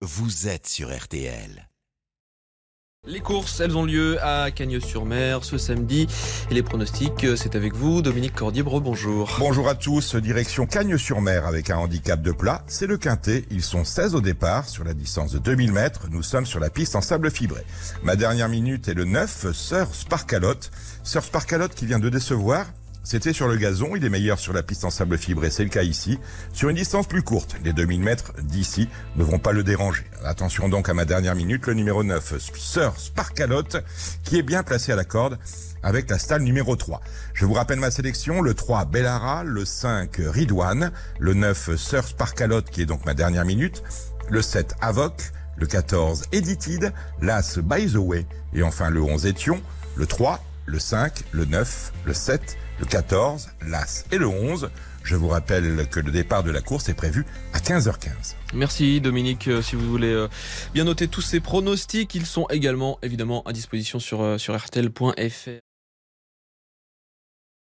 vous êtes sur RTL. Les courses, elles ont lieu à Cagnes-sur-Mer ce samedi. Et les pronostics, euh, c'est avec vous, Dominique Cordier. Bonjour. Bonjour à tous. Direction Cagnes-sur-Mer avec un handicap de plat. C'est le quintet. Ils sont 16 au départ sur la distance de 2000 mètres. Nous sommes sur la piste en sable fibré. Ma dernière minute est le 9, Sir Sparkalotte. Sir Sparkalotte qui vient de décevoir. C'était sur le gazon, il est meilleur sur la piste en sable fibré, c'est le cas ici. Sur une distance plus courte, les 2000 mètres d'ici ne vont pas le déranger. Attention donc à ma dernière minute, le numéro 9, Sir Sparkalotte, qui est bien placé à la corde avec la stalle numéro 3. Je vous rappelle ma sélection, le 3 Bellara, le 5 Ridwan, le 9 Sir Sparkalotte qui est donc ma dernière minute, le 7 Avoc, le 14 Editid, l'As By the Way et enfin le 11 Étion, le 3 le 5, le 9, le 7, le 14, l'As et le 11. Je vous rappelle que le départ de la course est prévu à 15h15. Merci Dominique. Euh, si vous voulez euh, bien noter tous ces pronostics, ils sont également évidemment à disposition sur, euh, sur RTL.fr.